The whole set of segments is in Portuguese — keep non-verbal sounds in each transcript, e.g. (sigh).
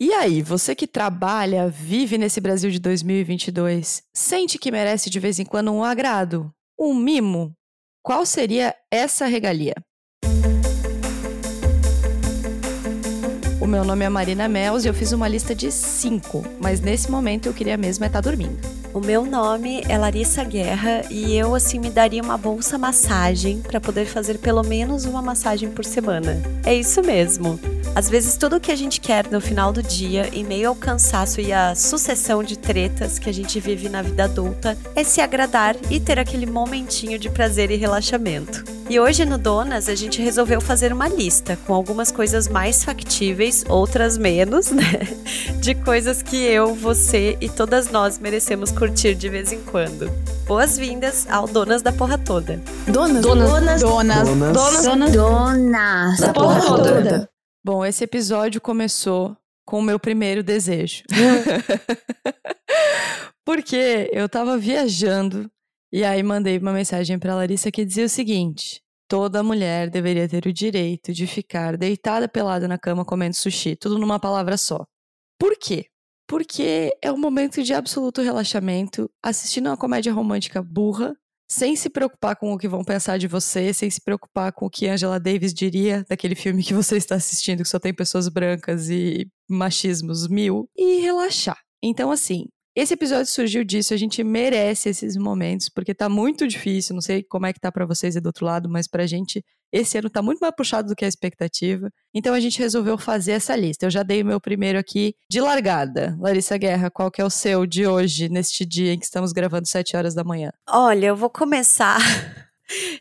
E aí, você que trabalha, vive nesse Brasil de 2022, sente que merece de vez em quando um agrado, um mimo? Qual seria essa regalia? O meu nome é Marina Mels e eu fiz uma lista de cinco, mas nesse momento eu queria mesmo é estar tá dormindo. O meu nome é Larissa Guerra e eu assim me daria uma bolsa massagem para poder fazer pelo menos uma massagem por semana. É isso mesmo. Às vezes tudo o que a gente quer no final do dia, em meio ao cansaço e à sucessão de tretas que a gente vive na vida adulta, é se agradar e ter aquele momentinho de prazer e relaxamento. E hoje no Donas a gente resolveu fazer uma lista com algumas coisas mais factíveis, outras menos, (laughs) né? De coisas que eu, você e todas nós merecemos curtir de vez em quando. Boas-vindas ao Donas da Porra Toda. Donas, donas, donas, donas, donas, donas, donas. Da Porra Toda. Bom, esse episódio começou com o meu primeiro desejo. (laughs) Porque eu tava viajando e aí mandei uma mensagem para Larissa que dizia o seguinte: toda mulher deveria ter o direito de ficar deitada pelada na cama comendo sushi, tudo numa palavra só. Por quê? Porque é um momento de absoluto relaxamento, assistindo uma comédia romântica burra, sem se preocupar com o que vão pensar de você, sem se preocupar com o que Angela Davis diria daquele filme que você está assistindo, que só tem pessoas brancas e machismos mil, e relaxar. Então, assim, esse episódio surgiu disso, a gente merece esses momentos, porque tá muito difícil, não sei como é que tá para vocês aí do outro lado, mas pra gente esse ano tá muito mais puxado do que a expectativa. Então a gente resolveu fazer essa lista. Eu já dei meu primeiro aqui de largada. Larissa Guerra, qual que é o seu de hoje, neste dia em que estamos gravando 7 horas da manhã? Olha, eu vou começar (laughs)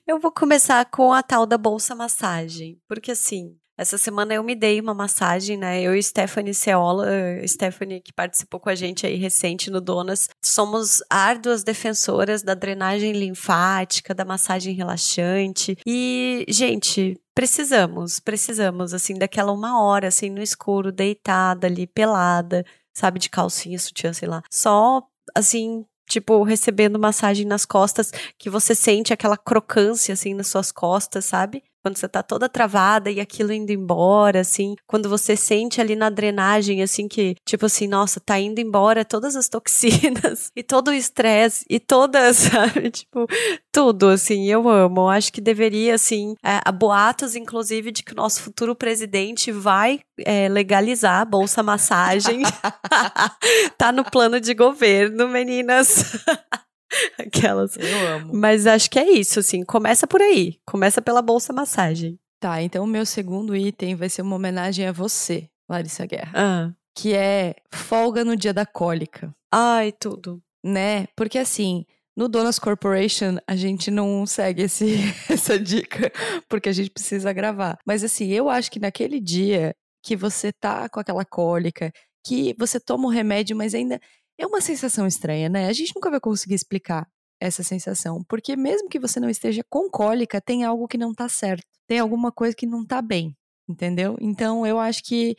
Eu vou começar com a tal da bolsa massagem, porque assim, essa semana eu me dei uma massagem, né? Eu e Stephanie Ceola, Stephanie que participou com a gente aí recente no Donas, somos árduas defensoras da drenagem linfática, da massagem relaxante. E, gente, precisamos, precisamos, assim, daquela uma hora, assim, no escuro, deitada ali, pelada, sabe, de calcinha, sutiã, sei lá. Só, assim, tipo, recebendo massagem nas costas, que você sente aquela crocância, assim, nas suas costas, sabe? Quando você tá toda travada e aquilo indo embora, assim, quando você sente ali na drenagem, assim, que, tipo assim, nossa, tá indo embora todas as toxinas (laughs) e todo o estresse e todas, (laughs) sabe, tipo, tudo, assim, eu amo. Acho que deveria, assim, é, há boatos, inclusive, de que o nosso futuro presidente vai é, legalizar a bolsa massagem. (laughs) tá no plano de governo, meninas. (laughs) Aquelas. Eu amo. Mas acho que é isso, assim. Começa por aí. Começa pela bolsa massagem. Tá, então o meu segundo item vai ser uma homenagem a você, Larissa Guerra. Ah. Que é folga no dia da cólica. Ai, tudo. Né? Porque assim, no Donas Corporation, a gente não segue esse, (laughs) essa dica, porque a gente precisa gravar. Mas assim, eu acho que naquele dia que você tá com aquela cólica, que você toma o remédio, mas ainda é uma sensação estranha, né? A gente nunca vai conseguir explicar essa sensação, porque mesmo que você não esteja com cólica, tem algo que não tá certo, tem alguma coisa que não tá bem, entendeu? Então eu acho que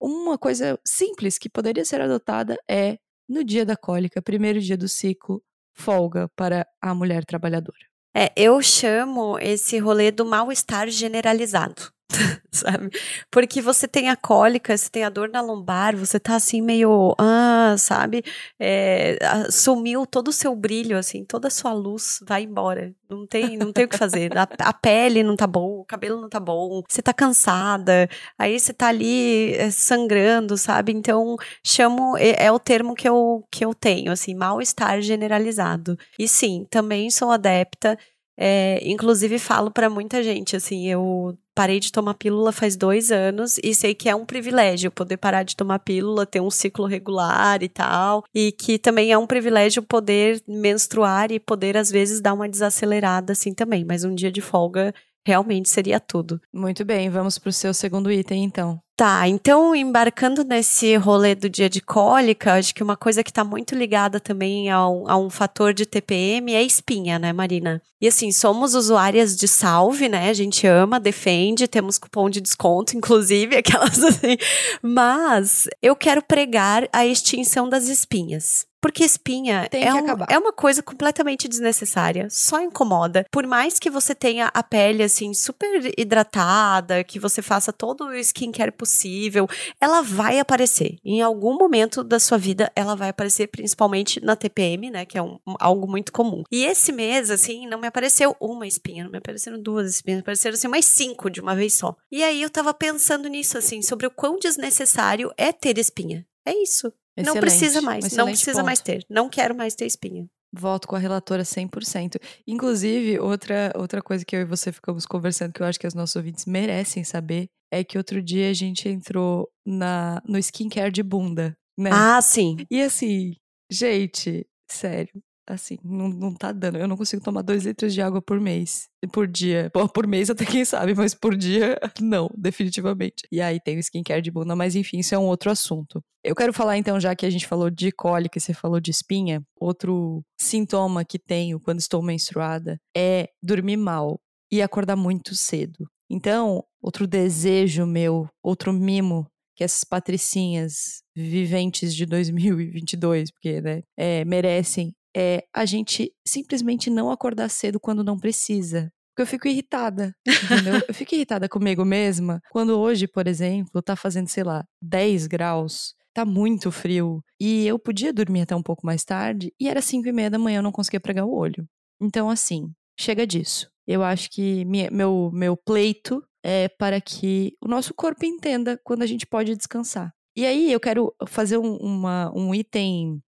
uma coisa simples que poderia ser adotada é no dia da cólica, primeiro dia do ciclo, folga para a mulher trabalhadora. É, eu chamo esse rolê do mal-estar generalizado. (laughs) sabe? Porque você tem a cólica, você tem a dor na lombar, você tá assim meio, ah, sabe? É, sumiu todo o seu brilho, assim, toda a sua luz vai embora. Não tem, não tem o que fazer. A, a, pele não tá bom, o cabelo não tá bom, você tá cansada, aí você tá ali é, sangrando, sabe? Então, chamo, é, é o termo que eu, que eu tenho, assim, mal-estar generalizado. E sim, também sou adepta é, inclusive falo para muita gente, assim, eu parei de tomar pílula faz dois anos e sei que é um privilégio poder parar de tomar pílula, ter um ciclo regular e tal, e que também é um privilégio poder menstruar e poder às vezes dar uma desacelerada assim também, mas um dia de folga realmente seria tudo. Muito bem, vamos para o seu segundo item então. Tá, então embarcando nesse rolê do dia de cólica, acho que uma coisa que está muito ligada também a um, a um, fator de TPM é a espinha, né, Marina? E assim, somos usuárias de salve, né? A gente ama, defende, temos cupom de desconto, (laughs) inclusive, aquelas assim. Mas eu quero pregar a extinção das espinhas. Porque espinha é, um- é uma coisa completamente desnecessária, só incomoda. Por mais que você tenha a pele assim super hidratada, que você faça todo o skincare possível, ela vai aparecer. Em algum momento da sua vida, ela vai aparecer, principalmente na TPM, né? Que é um- um- algo muito comum. E esse mês, assim, não me apareceu uma espinha, não me apareceram duas espinhas, me apareceram assim mais cinco de uma vez só. E aí eu tava pensando nisso, assim, sobre o quão desnecessário é ter espinha. É isso. Não Excelente, precisa um mais, não excelente precisa ponto. mais ter. Não quero mais ter espinha. Voto com a relatora 100%. Inclusive, outra, outra coisa que eu e você ficamos conversando, que eu acho que os nossos ouvintes merecem saber, é que outro dia a gente entrou na, no skincare de bunda, né? Ah, sim. E assim, gente, sério, assim, não, não tá dando. Eu não consigo tomar dois litros de água por mês. Por dia. Bom, por mês até quem sabe, mas por dia, (laughs) não, definitivamente. E aí tem o skincare de bunda, mas enfim, isso é um outro assunto. Eu quero falar então, já que a gente falou de cólica e você falou de espinha, outro sintoma que tenho quando estou menstruada é dormir mal e acordar muito cedo. Então, outro desejo meu, outro mimo que essas patricinhas viventes de 2022, porque, né, é, merecem, é a gente simplesmente não acordar cedo quando não precisa. Porque eu fico irritada, entendeu? (laughs) eu fico irritada comigo mesma quando hoje, por exemplo, tá fazendo, sei lá, 10 graus, tá muito frio, e eu podia dormir até um pouco mais tarde, e era 5 e meia da manhã, eu não conseguia pregar o olho. Então, assim, chega disso. Eu acho que minha- meu, meu pleito é para que o nosso corpo entenda quando a gente pode descansar. E aí eu quero fazer um, uma- um item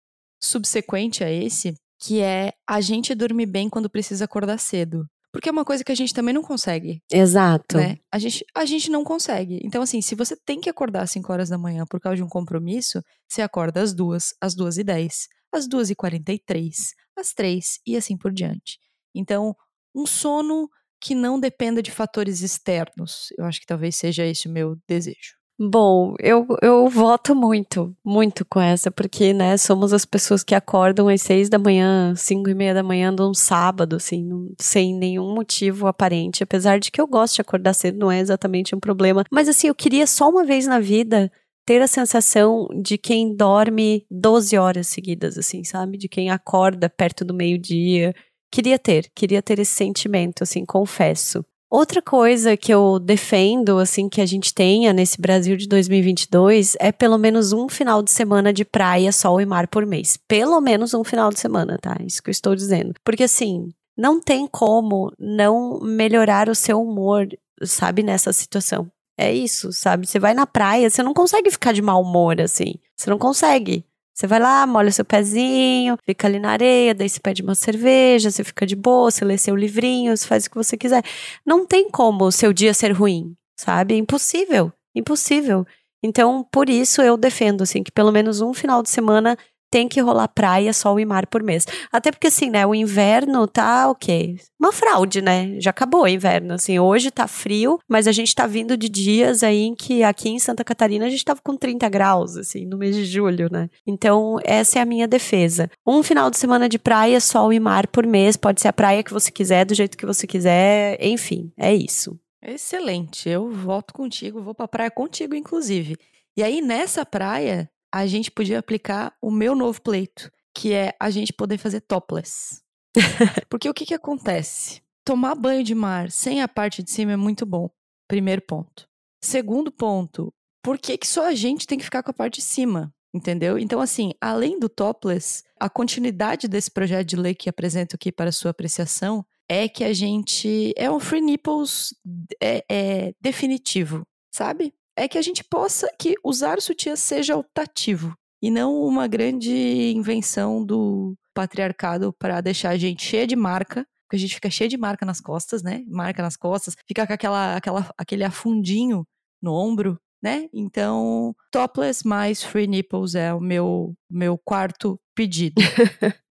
subsequente a esse, que é a gente dormir bem quando precisa acordar cedo. Porque é uma coisa que a gente também não consegue, Exato. né? A gente, a gente não consegue. Então, assim, se você tem que acordar às 5 horas da manhã por causa de um compromisso, você acorda às duas, às duas e 10, às duas e 43, às 3 e assim por diante. Então, um sono que não dependa de fatores externos. Eu acho que talvez seja esse o meu desejo. Bom, eu, eu voto muito, muito com essa, porque, né, somos as pessoas que acordam às seis da manhã, cinco e meia da manhã num sábado, assim, sem nenhum motivo aparente, apesar de que eu gosto de acordar cedo, não é exatamente um problema, mas assim, eu queria só uma vez na vida ter a sensação de quem dorme 12 horas seguidas, assim, sabe? De quem acorda perto do meio-dia. Queria ter, queria ter esse sentimento, assim, confesso. Outra coisa que eu defendo, assim, que a gente tenha nesse Brasil de 2022 é pelo menos um final de semana de praia, sol e mar por mês. Pelo menos um final de semana, tá? Isso que eu estou dizendo. Porque, assim, não tem como não melhorar o seu humor, sabe, nessa situação. É isso, sabe? Você vai na praia, você não consegue ficar de mau humor, assim. Você não consegue. Você vai lá, molha seu pezinho, fica ali na areia, daí você pede uma cerveja, você fica de boa, você lê seu livrinho, você faz o que você quiser. Não tem como o seu dia ser ruim, sabe? É impossível, impossível. Então, por isso eu defendo, assim, que pelo menos um final de semana tem que rolar praia, sol e mar por mês. Até porque, assim, né, o inverno tá o quê? Uma fraude, né? Já acabou o inverno, assim, hoje tá frio, mas a gente tá vindo de dias aí em que aqui em Santa Catarina a gente tava com 30 graus, assim, no mês de julho, né? Então, essa é a minha defesa. Um final de semana de praia, sol e mar por mês, pode ser a praia que você quiser, do jeito que você quiser, enfim, é isso. Excelente, eu volto contigo, vou pra praia contigo, inclusive. E aí, nessa praia, a gente podia aplicar o meu novo pleito, que é a gente poder fazer topless. (laughs) Porque o que que acontece? Tomar banho de mar sem a parte de cima é muito bom. Primeiro ponto. Segundo ponto, por que, que só a gente tem que ficar com a parte de cima? Entendeu? Então, assim, além do topless, a continuidade desse projeto de lei que apresento aqui para sua apreciação é que a gente. É um free nipples é, é definitivo, sabe? É que a gente possa que usar o sutiã seja optativo e não uma grande invenção do patriarcado para deixar a gente cheia de marca, porque a gente fica cheia de marca nas costas, né? Marca nas costas, fica com aquela, aquela, aquele afundinho no ombro, né? Então, topless mais free nipples é o meu, meu quarto pedido. (laughs)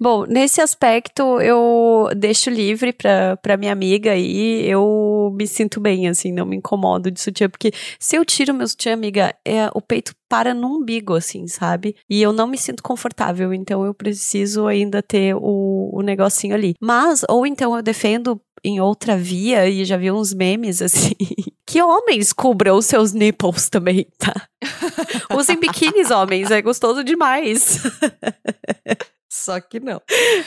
Bom, nesse aspecto eu deixo livre pra, pra minha amiga e eu me sinto bem, assim, não me incomodo de sutiã, porque se eu tiro meu sutiã, amiga, é, o peito para no umbigo, assim, sabe? E eu não me sinto confortável, então eu preciso ainda ter o, o negocinho ali. Mas, ou então eu defendo em outra via, e já vi uns memes assim, (laughs) que homens cubram os seus nipples também, tá? (laughs) Usem biquínis, homens, é gostoso demais. (laughs) Só que não.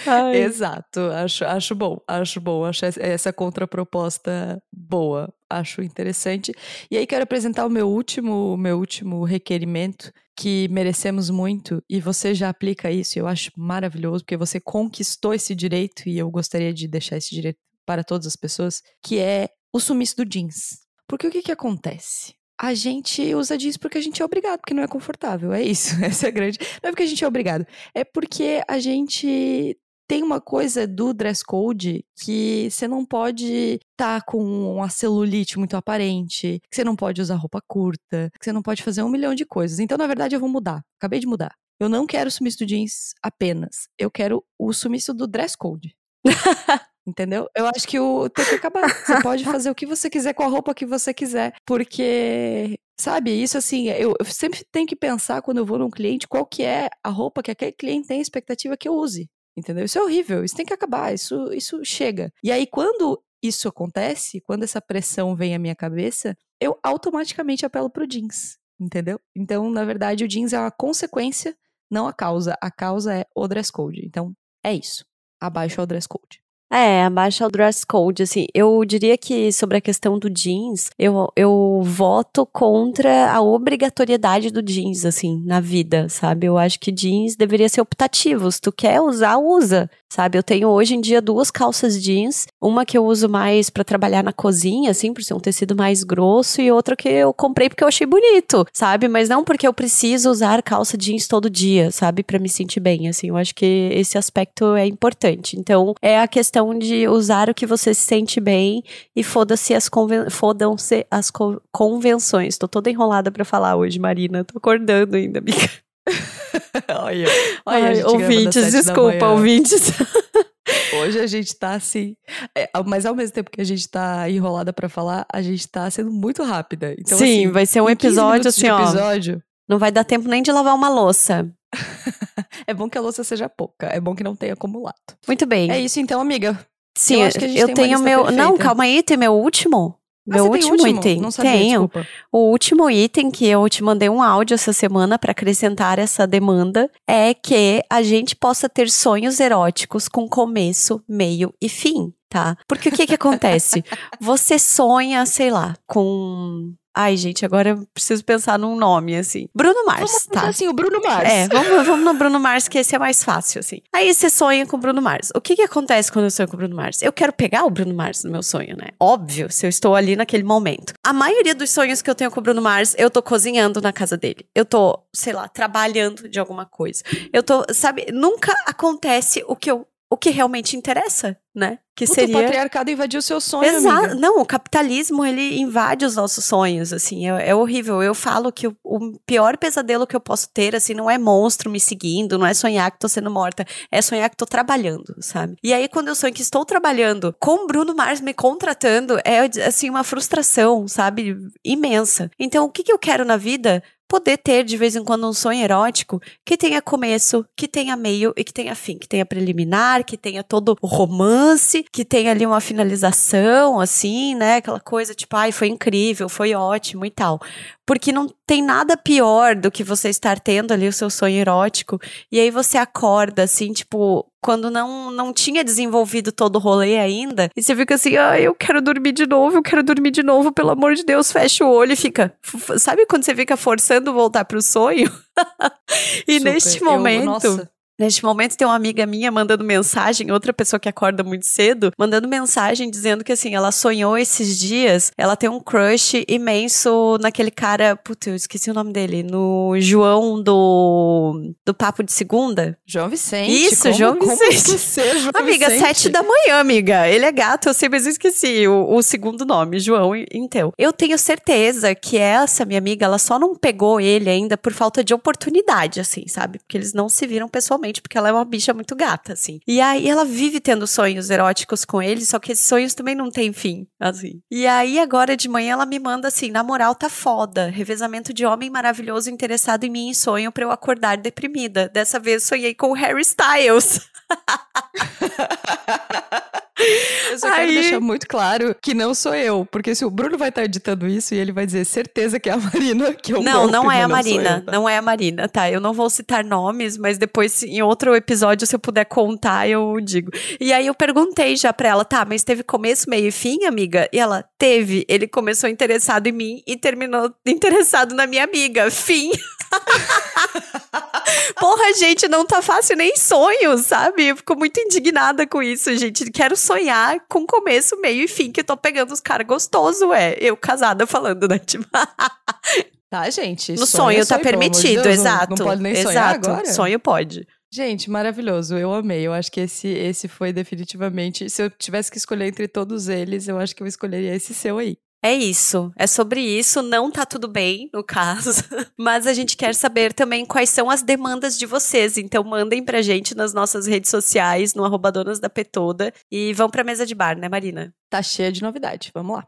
Ai. Exato, acho, acho bom, acho bom, acho essa- contraproposta boa, acho interessante. E aí quero apresentar o meu último, meu último requerimento, que merecemos muito, e você já aplica isso, e eu acho maravilhoso, porque você conquistou esse direito, e eu gostaria de deixar esse direito para todas as pessoas, que é o sumiço do jeans. Porque o que que acontece? A gente usa jeans porque a gente é obrigado, porque não é confortável, é isso, (laughs) essa é a grande... Não é porque a gente é obrigado, é porque a gente tem uma coisa do dress code que você não pode estar com uma celulite muito aparente, que você não pode usar roupa curta, que você não pode fazer um milhão de coisas. Então, na verdade, eu vou mudar. Acabei de mudar. Eu não quero o sumiço do jeans apenas. Eu quero o sumiço do dress code. (laughs) Entendeu? Eu acho que o tem que acabar. Você pode (laughs) fazer o que você quiser com a roupa que você quiser, porque sabe, isso assim, eu, eu sempre tenho que pensar quando eu vou num cliente qual que é a roupa que aquele cliente tem expectativa que eu use. Entendeu? Isso é horrível, isso tem que acabar, isso isso chega. E aí quando isso acontece, quando essa pressão vem à minha cabeça, eu automaticamente apelo pro jeans, entendeu? Então, na verdade, o jeans é uma consequência, não a causa. A causa é o dress code. Então, é isso. Abaixo é o dress code. É, abaixa o dress code, assim, eu diria que sobre a questão do jeans, eu, eu voto contra a obrigatoriedade do jeans, assim, na vida, sabe? Eu acho que jeans deveria ser optativo, se tu quer usar, usa, sabe? Eu tenho hoje em dia duas calças jeans, uma que eu uso mais pra trabalhar na cozinha, assim, por ser um tecido mais grosso, e outra que eu comprei porque eu achei bonito, sabe? Mas não porque eu preciso usar calça jeans todo dia, sabe? Pra me sentir bem, assim, eu acho que esse aspecto é importante. Então, é a questão de usar o que você se sente bem e foda-se as, conven fodam-se as co convenções. Tô toda enrolada pra falar hoje, Marina. Tô acordando ainda, amiga. (laughs) olha, olha Ai, ouvintes, desculpa, ouvintes. (laughs) Hoje a gente tá assim. é, mas ao mesmo tempo que a gente tá enrolada pra falar, a gente tá sendo muito rápida. Então, Sim, assim, vai ser um em 15 episódio assim, ó. episódio, Não vai dar tempo nem de lavar uma louça. (laughs) é bom que a louça seja pouca. É bom que não tenha acumulado. Muito bem. É isso então, amiga. Sim, eu acho que a gente eu tenho meu. Não, perfeita. calma aí, tem meu último? Ah, Meu tem último, último? item. Não sabia, Tenho. desculpa. O último item que eu te mandei um áudio essa semana para acrescentar essa demanda é que a gente possa ter sonhos eróticos com começo, meio e fim, tá? Porque o que que (laughs) acontece? Você sonha, sei lá, com Ai, gente, agora eu preciso pensar num nome assim. Bruno Mars, Vamos tá? assim, o Bruno Mars. É, vamos, vamos no Bruno Mars, que esse é mais fácil, assim. Aí você sonha com o Bruno Mars. O que que acontece quando eu sonho com o Bruno Mars? Eu quero pegar o Bruno Mars no meu sonho, né? Óbvio, se eu estou ali naquele momento. A maioria dos sonhos que eu tenho com o Bruno Mars, eu tô cozinhando na casa dele. Eu tô, sei lá, trabalhando de alguma coisa. Eu tô, sabe, nunca acontece o que eu o que realmente interessa, né? Que Puta, seria O patriarcado invadiu o seu sonho, Exato. Não, o capitalismo, ele invade os nossos sonhos, assim, é, é horrível. Eu falo que o, o pior pesadelo que eu posso ter, assim, não é monstro me seguindo, não é sonhar que tô sendo morta, é sonhar que tô trabalhando, sabe? E aí, quando eu sonho que estou trabalhando com Bruno Mars me contratando, é, assim, uma frustração, sabe? Imensa. Então, o que, que eu quero na vida? Poder ter de vez em quando um sonho erótico que tenha começo, que tenha meio e que tenha fim, que tenha preliminar, que tenha todo o romance, que tenha ali uma finalização, assim, né? Aquela coisa tipo, ai, foi incrível, foi ótimo e tal. Porque não tem nada pior do que você estar tendo ali o seu sonho erótico e aí você acorda, assim, tipo, quando não, não tinha desenvolvido todo o rolê ainda, e você fica assim, ai, eu quero dormir de novo, eu quero dormir de novo, pelo amor de Deus, fecha o olho e fica. Sabe quando você fica forçando voltar pro sonho? (laughs) e Super. neste Eu- momento. nossa. Neste momento tem uma amiga minha mandando mensagem, outra pessoa que acorda muito cedo, mandando mensagem dizendo que assim, ela sonhou esses dias, ela tem um crush imenso naquele cara, puta, eu esqueci o nome dele, no João do do Papo de Segunda. João Vicente. Isso, como, João como Vicente. esquecer João (laughs) Amiga, Vicente? sete da manhã, amiga. Ele é gato, eu sei, mas eu esqueci o, o segundo nome, João, então. Eu tenho certeza que essa minha amiga, ela só não pegou ele ainda por falta de oportunidade, assim, sabe? Porque eles não se viram pessoalmente, porque ela é uma bicha muito gata, assim. E aí ela vive tendo sonhos eróticos com ele, só que esses sonhos também não têm fim, assim. E aí agora de manhã ela me manda assim, na moral tá foda, revezamento de homem maravilhoso interessado em mim em sonho pra eu acordar deprimida. Dessa vez sonhei com o Harry Styles. (laughs) Eu só quero deixar muito claro que não sou eu, porque se o Bruno vai estar editando isso e ele vai dizer certeza que é a Marina (laughs) que eu Não, não é a Marina, eu, tá? não é a Marina, tá? Eu não vou citar nomes, mas depois em outro episódio se eu puder contar, eu digo. E aí eu perguntei já pra ela, tá, mas teve começo, meio e fim, amiga? E ela, teve. Ele começou interessado em mim e terminou (laughs) interessado na minha amiga. Fim. (laughs) (laughs) Porra, gente, não tá fácil nem sonho, sabe? Eu fico muito indignada com isso, gente. Quero sonhar com começo, meio e fim, que eu tô pegando os caras gostoso, é. Eu casada falando, né? (laughs) Tipo... Tá, gente. No sonho, sonho tá permitido, de Deus, exato. Não, não pode nem exato. sonhar agora? Sonho pode. Gente, maravilhoso. Eu amei. Eu acho que esse, esse foi definitivamente. Se eu tivesse que escolher entre todos eles, eu acho que eu escolheria esse seu aí. É isso, é sobre isso, não tá tudo bem, no caso, (laughs) mas a gente quer saber também quais são as demandas de vocês, então mandem pra gente nas nossas redes sociais, no arroba donas da Petoda, e vão pra mesa de bar, né Marina? Tá cheia de novidade, vamos lá.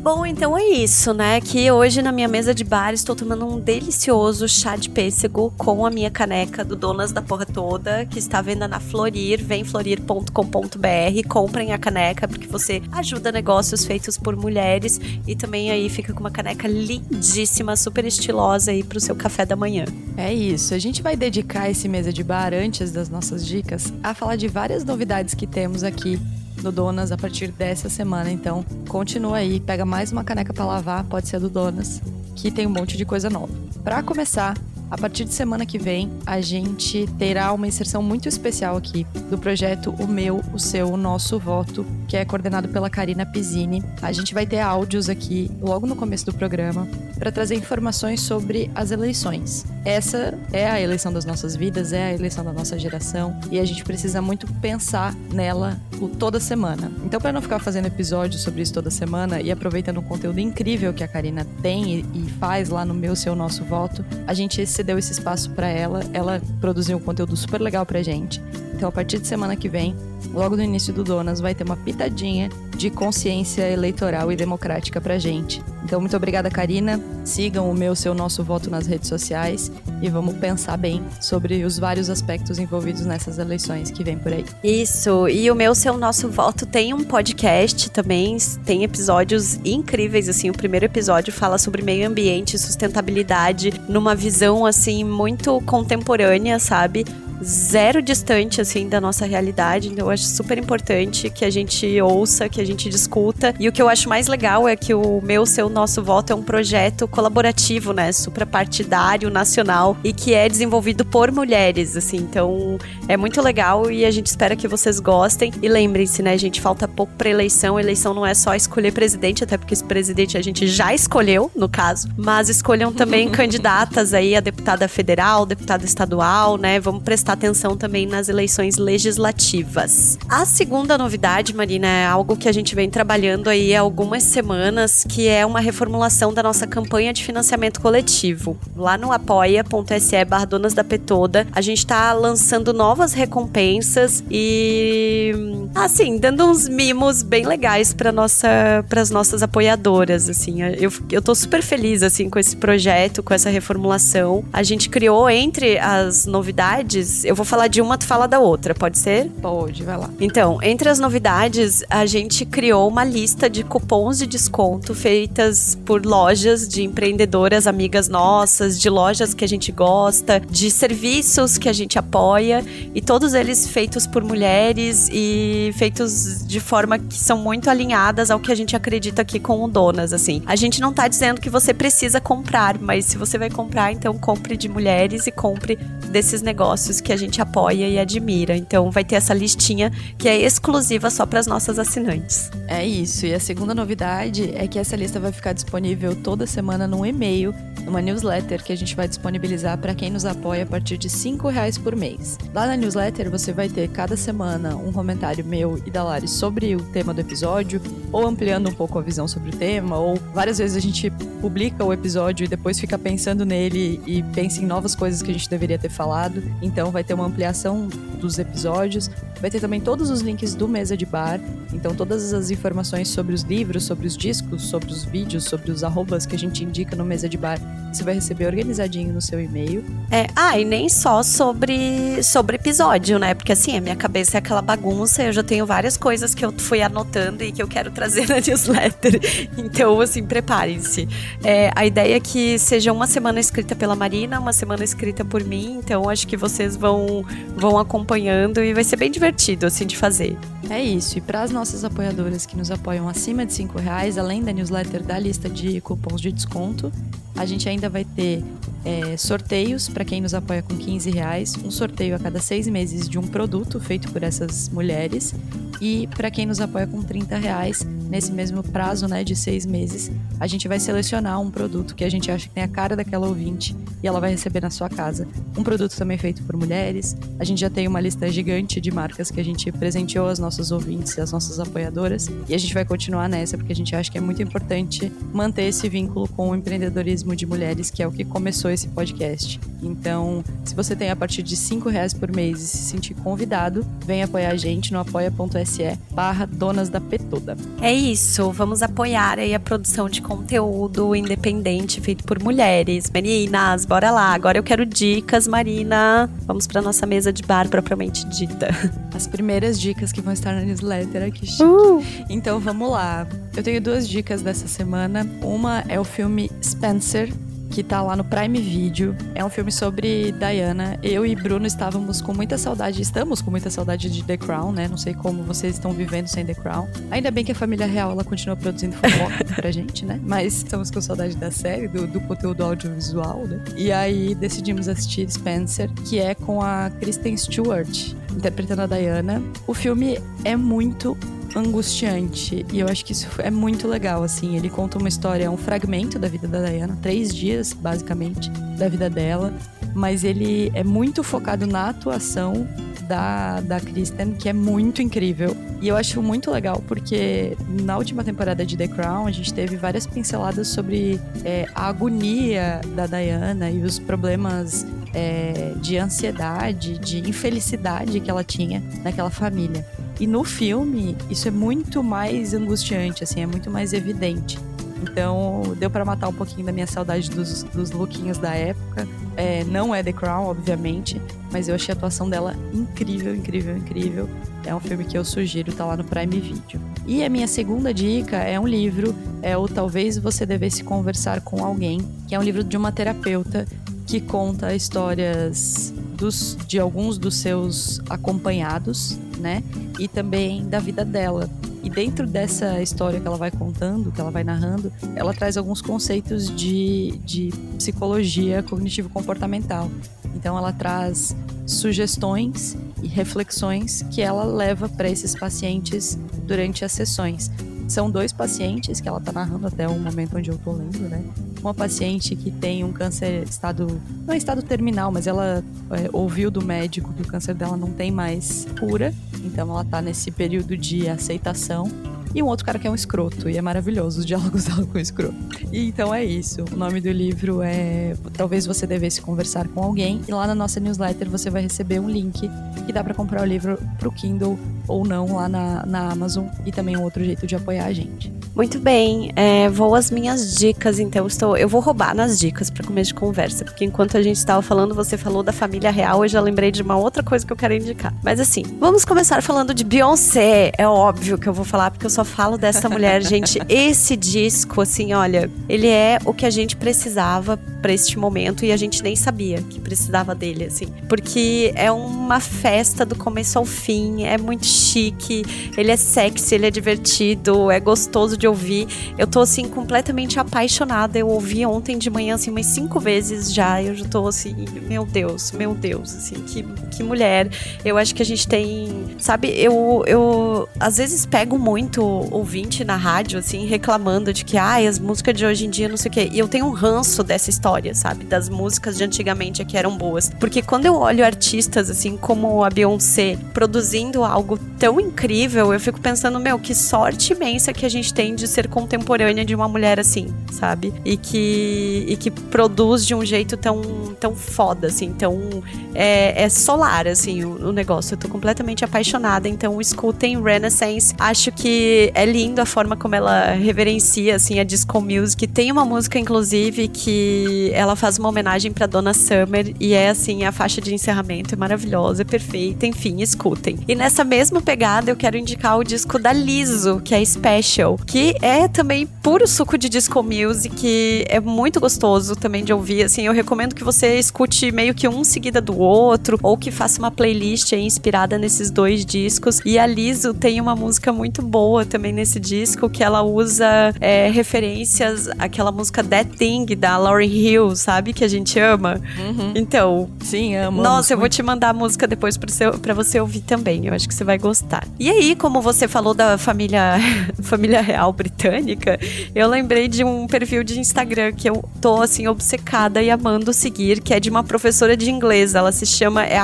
Bom, então é isso, né? Que hoje na minha mesa de bar estou tomando um delicioso chá de pêssego com a minha caneca do Donas da Porra Toda, que está venda na Florir, vem florir.com.br, comprem a caneca porque você ajuda negócios feitos por mulheres e também aí fica com uma caneca lindíssima, super estilosa aí pro seu café da manhã. É isso, a gente vai dedicar esse mesa de bar antes das nossas dicas a falar de várias novidades que temos aqui no Donas a partir dessa semana. Então, continua aí, pega mais uma caneca para lavar, pode ser do Donas, que tem um monte de coisa nova. Para começar, a partir de semana que vem, a gente terá uma inserção muito especial aqui do projeto O Meu, o Seu, o Nosso Voto, que é coordenado pela Karina Pizzini. A gente vai ter áudios aqui logo no começo do programa para trazer informações sobre as eleições. Essa é a eleição das nossas vidas, é a eleição da nossa geração e a gente precisa muito pensar nela toda semana. Então, para não ficar fazendo episódios sobre isso toda semana e aproveitando o conteúdo incrível que a Karina tem e faz lá no Meu, Seu, Nosso Voto, a gente cedeu esse espaço para ela. Ela produziu um conteúdo super legal pra gente. Então, a partir de semana que vem, logo no início do Donas, vai ter uma pitadinha de consciência eleitoral e democrática pra gente. Então, muito obrigada, Karina. Sigam o meu, seu, nosso voto nas redes sociais e vamos pensar bem sobre os vários aspectos envolvidos nessas eleições que vem por aí. Isso, e o meu, seu, nosso voto tem um podcast também, tem episódios incríveis, assim, o primeiro episódio fala sobre meio ambiente e sustentabilidade numa visão, assim, muito contemporânea, sabe? Zero distante, assim, da nossa realidade. Então, eu acho super importante que a gente ouça, que a gente discuta. E o que eu acho mais legal é que o meu, seu, nosso voto é um projeto colaborativo, né? Suprapartidário, nacional e que é desenvolvido por mulheres, assim. Então, é muito legal e a gente espera que vocês gostem. E lembrem-se, né, gente, falta pouco pra eleição. Eleição não é só escolher presidente, até porque esse presidente a gente já escolheu, no caso. Mas escolham também (laughs) candidatas aí a deputada federal, deputada estadual, né? Vamos prestar prestar atenção também nas eleições legislativas. A segunda novidade, Marina, é algo que a gente vem trabalhando aí há algumas semanas, que é uma reformulação da nossa campanha de financiamento coletivo. Lá no apoia.se barra da Petoda, a gente está lançando novas recompensas e, assim, dando uns mimos bem legais para nossa, as nossas apoiadoras, assim. Eu, eu tô super feliz, assim, com esse projeto, com essa reformulação. A gente criou entre as novidades eu vou falar de uma, tu fala da outra, pode ser? Pode, vai lá. Então, entre as novidades, a gente criou uma lista de cupons de desconto feitas por lojas de empreendedoras amigas nossas, de lojas que a gente gosta, de serviços que a gente apoia, e todos eles feitos por mulheres e feitos de forma que são muito alinhadas ao que a gente acredita aqui com o Donas, assim. A gente não tá dizendo que você precisa comprar, mas se você vai comprar, então compre de mulheres e compre desses negócios que a gente apoia e admira. Então vai ter essa listinha que é exclusiva só para as nossas assinantes. É isso. E a segunda novidade é que essa lista vai ficar disponível toda semana num e-mail, numa newsletter que a gente vai disponibilizar para quem nos apoia a partir de cinco reais por mês. Lá na newsletter você vai ter cada semana um comentário meu e da Lari sobre o tema do episódio, ou ampliando um pouco a visão sobre o tema, ou várias vezes a gente publica o episódio e depois fica pensando nele e pensa em novas coisas que a gente deveria ter falado. Então vai ter uma ampliação dos episódios. Vai ter também todos os links do Mesa de Bar. Então, todas as informações sobre os livros, sobre os discos, sobre os vídeos, sobre os arrobas que a gente indica no Mesa de Bar, você vai receber organizadinho no seu e-mail. É, ah, e nem só sobre, sobre episódio, né? Porque assim, a minha cabeça é aquela bagunça, eu já tenho várias coisas que eu fui anotando e que eu quero trazer (laughs) na newsletter. Então, assim, preparem-se. É, a ideia é que seja uma semana escrita pela Marina, uma semana escrita por mim. Então, acho que vocês vão, vão acompanhando e vai ser bem divertido, assim, de fazer. É isso. E para as nossas apoiadoras que nos apoiam acima de cinco reais, além da newsletter da lista de cupons de desconto, a gente ainda vai ter é, sorteios para quem nos apoia com 15 reais, um sorteio a cada seis meses de um produto feito por essas mulheres e para quem nos apoia com 30 reais, nesse mesmo prazo né, de seis meses, a gente vai selecionar um produto que a gente acha que tem a cara daquela ouvinte e ela vai receber na sua casa. Um produto também feito por mulheres. A gente já tem uma lista gigante de marcas que a gente presenteou às nossas ouvintes e às nossas apoiadoras e a gente vai continuar nessa porque a gente acha que é muito importante manter esse vínculo com o empreendedorismo de mulheres, que é o que começou esse podcast. Então, se você tem a partir de cinco reais por mês e se sentir convidado, vem apoiar a gente no apoia.se barra Donas da Petoda. É isso, vamos apoiar aí a produção de conteúdo independente feito por mulheres. Meninas, bora lá. Agora eu quero dicas, Marina. Vamos para nossa mesa de bar propriamente dita. (laughs) As primeiras dicas que vão estar na newsletter aqui. Uh! Então vamos lá. Eu tenho duas dicas dessa semana. Uma é o filme Spencer, que tá lá no Prime Video. É um filme sobre Diana. Eu e Bruno estávamos com muita saudade, estamos com muita saudade de The Crown, né? Não sei como vocês estão vivendo sem The Crown. Ainda bem que a família real ela continua produzindo fofoca (laughs) pra gente, né? Mas estamos com saudade da série, do, do conteúdo audiovisual, né? E aí decidimos assistir Spencer, que é com a Kristen Stewart interpretando a Diana. O filme é muito angustiante. E eu acho que isso é muito legal, assim. Ele conta uma história, um fragmento da vida da Diana, três dias, basicamente, da vida dela. Mas ele é muito focado na atuação da, da Kristen, que é muito incrível. E eu acho muito legal porque na última temporada de The Crown a gente teve várias pinceladas sobre é, a agonia da Diana e os problemas é, de ansiedade, de infelicidade que ela tinha naquela família. E no filme, isso é muito mais angustiante, assim, é muito mais evidente. Então, deu para matar um pouquinho da minha saudade dos, dos lookinhos da época. É, não é The Crown, obviamente, mas eu achei a atuação dela incrível, incrível, incrível. É um filme que eu sugiro, tá lá no Prime Video. E a minha segunda dica é um livro, é o Talvez Você Devesse Conversar com Alguém, que é um livro de uma terapeuta que conta histórias dos, de alguns dos seus acompanhados, né? E também da vida dela. E dentro dessa história que ela vai contando, que ela vai narrando, ela traz alguns conceitos de, de psicologia cognitivo-comportamental. Então ela traz sugestões e reflexões que ela leva para esses pacientes durante as sessões. São dois pacientes que ela está narrando até o momento onde eu estou lendo, né? Uma paciente que tem um câncer estado. não é estado terminal, mas ela é, ouviu do médico que o câncer dela não tem mais cura. Então ela está nesse período de aceitação e um outro cara que é um escroto, e é maravilhoso os diálogos (laughs) dela com o escroto. E então é isso. O nome do livro é Talvez Você Devesse Conversar com Alguém, e lá na nossa newsletter você vai receber um link que dá para comprar o livro pro Kindle ou não lá na, na Amazon, e também um outro jeito de apoiar a gente. Muito bem, é, vou às minhas dicas, então estou, eu vou roubar nas dicas para começo de conversa, porque enquanto a gente estava falando, você falou da família real, eu já lembrei de uma outra coisa que eu quero indicar. Mas assim, vamos começar falando de Beyoncé. É óbvio que eu vou falar, porque eu só falo dessa (laughs) mulher, gente. Esse disco, assim, olha, ele é o que a gente precisava para este momento e a gente nem sabia que precisava dele, assim. Porque é uma festa do começo ao fim, é muito chique, ele é sexy, ele é divertido, é gostoso de ouvir. Eu tô, assim, completamente apaixonada. Eu ouvi ontem de manhã, assim, umas cinco vezes já. Eu já tô, assim, meu Deus, meu Deus, assim, que, que mulher. Eu acho que a gente tem, sabe, eu, eu às vezes pego muito ouvinte na rádio, assim, reclamando de que, ai, as músicas de hoje em dia, não sei o quê. E eu tenho um ranço dessa história, sabe? Das músicas de antigamente que eram boas. Porque quando eu olho artistas, assim, como a Beyoncé, produzindo algo tão incrível, eu fico pensando, meu, que sorte imensa que a gente tem de ser contemporânea de uma mulher assim, sabe? E que, e que produz de um jeito tão, tão foda, assim, tão. É, é solar, assim, o, o, negócio. Eu tô completamente apaixonada, então escutem Renaissance. Acho que é lindo a forma como ela reverencia, assim, a disco music. Tem uma música, inclusive, que ela faz uma homenagem pra Dona Summer e é, assim, a faixa de encerramento. É maravilhosa, é perfeita, enfim, escutem. E nessa mesma pegada, eu quero indicar o disco da Liso, que é Special, que é também puro suco de disco music, é muito gostoso também de ouvir, assim, eu recomendo que você escute meio que um seguida do outro, ou que faça uma playlist inspirada nesses dois discos. E a Liso tem uma música muito boa também nesse disco, que ela usa é, referências àquela música That Thing, da Lauryn Hill, sabe? Que a gente ama. Uhum. Então. Sim, amo. Nossa, eu vou te mandar a música depois pra você, pra você ouvir também. Eu acho que você vai gostar. E aí, como você falou da família, (laughs) família real britânica, eu lembrei de um perfil de Instagram que eu tô assim obcecada e amando seguir, que é de uma professora de inglês. Ela se chama é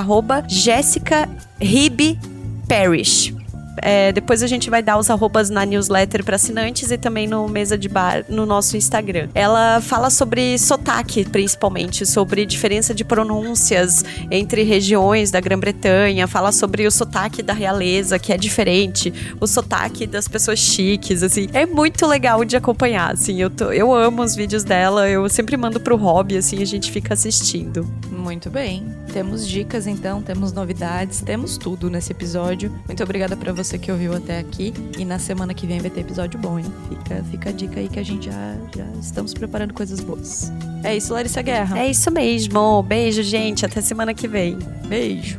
Jessica. É, depois a gente vai dar os arrobas na newsletter para assinantes e também no mesa de bar no nosso Instagram. Ela fala sobre sotaque, principalmente, sobre diferença de pronúncias entre regiões da Grã-Bretanha, fala sobre o sotaque da realeza, que é diferente, o sotaque das pessoas chiques, assim. É muito legal de acompanhar, assim. Eu, tô, eu amo os vídeos dela, eu sempre mando pro hobby, assim, a gente fica assistindo. Muito bem. Temos dicas então, temos novidades, temos tudo nesse episódio. Muito obrigada para você que ouviu até aqui. E na semana que vem vai ter episódio bom, hein? Fica, fica a dica aí que a gente já, já estamos preparando coisas boas. É isso, Larissa Guerra. É isso mesmo. Beijo, gente. Até semana que vem. Beijo.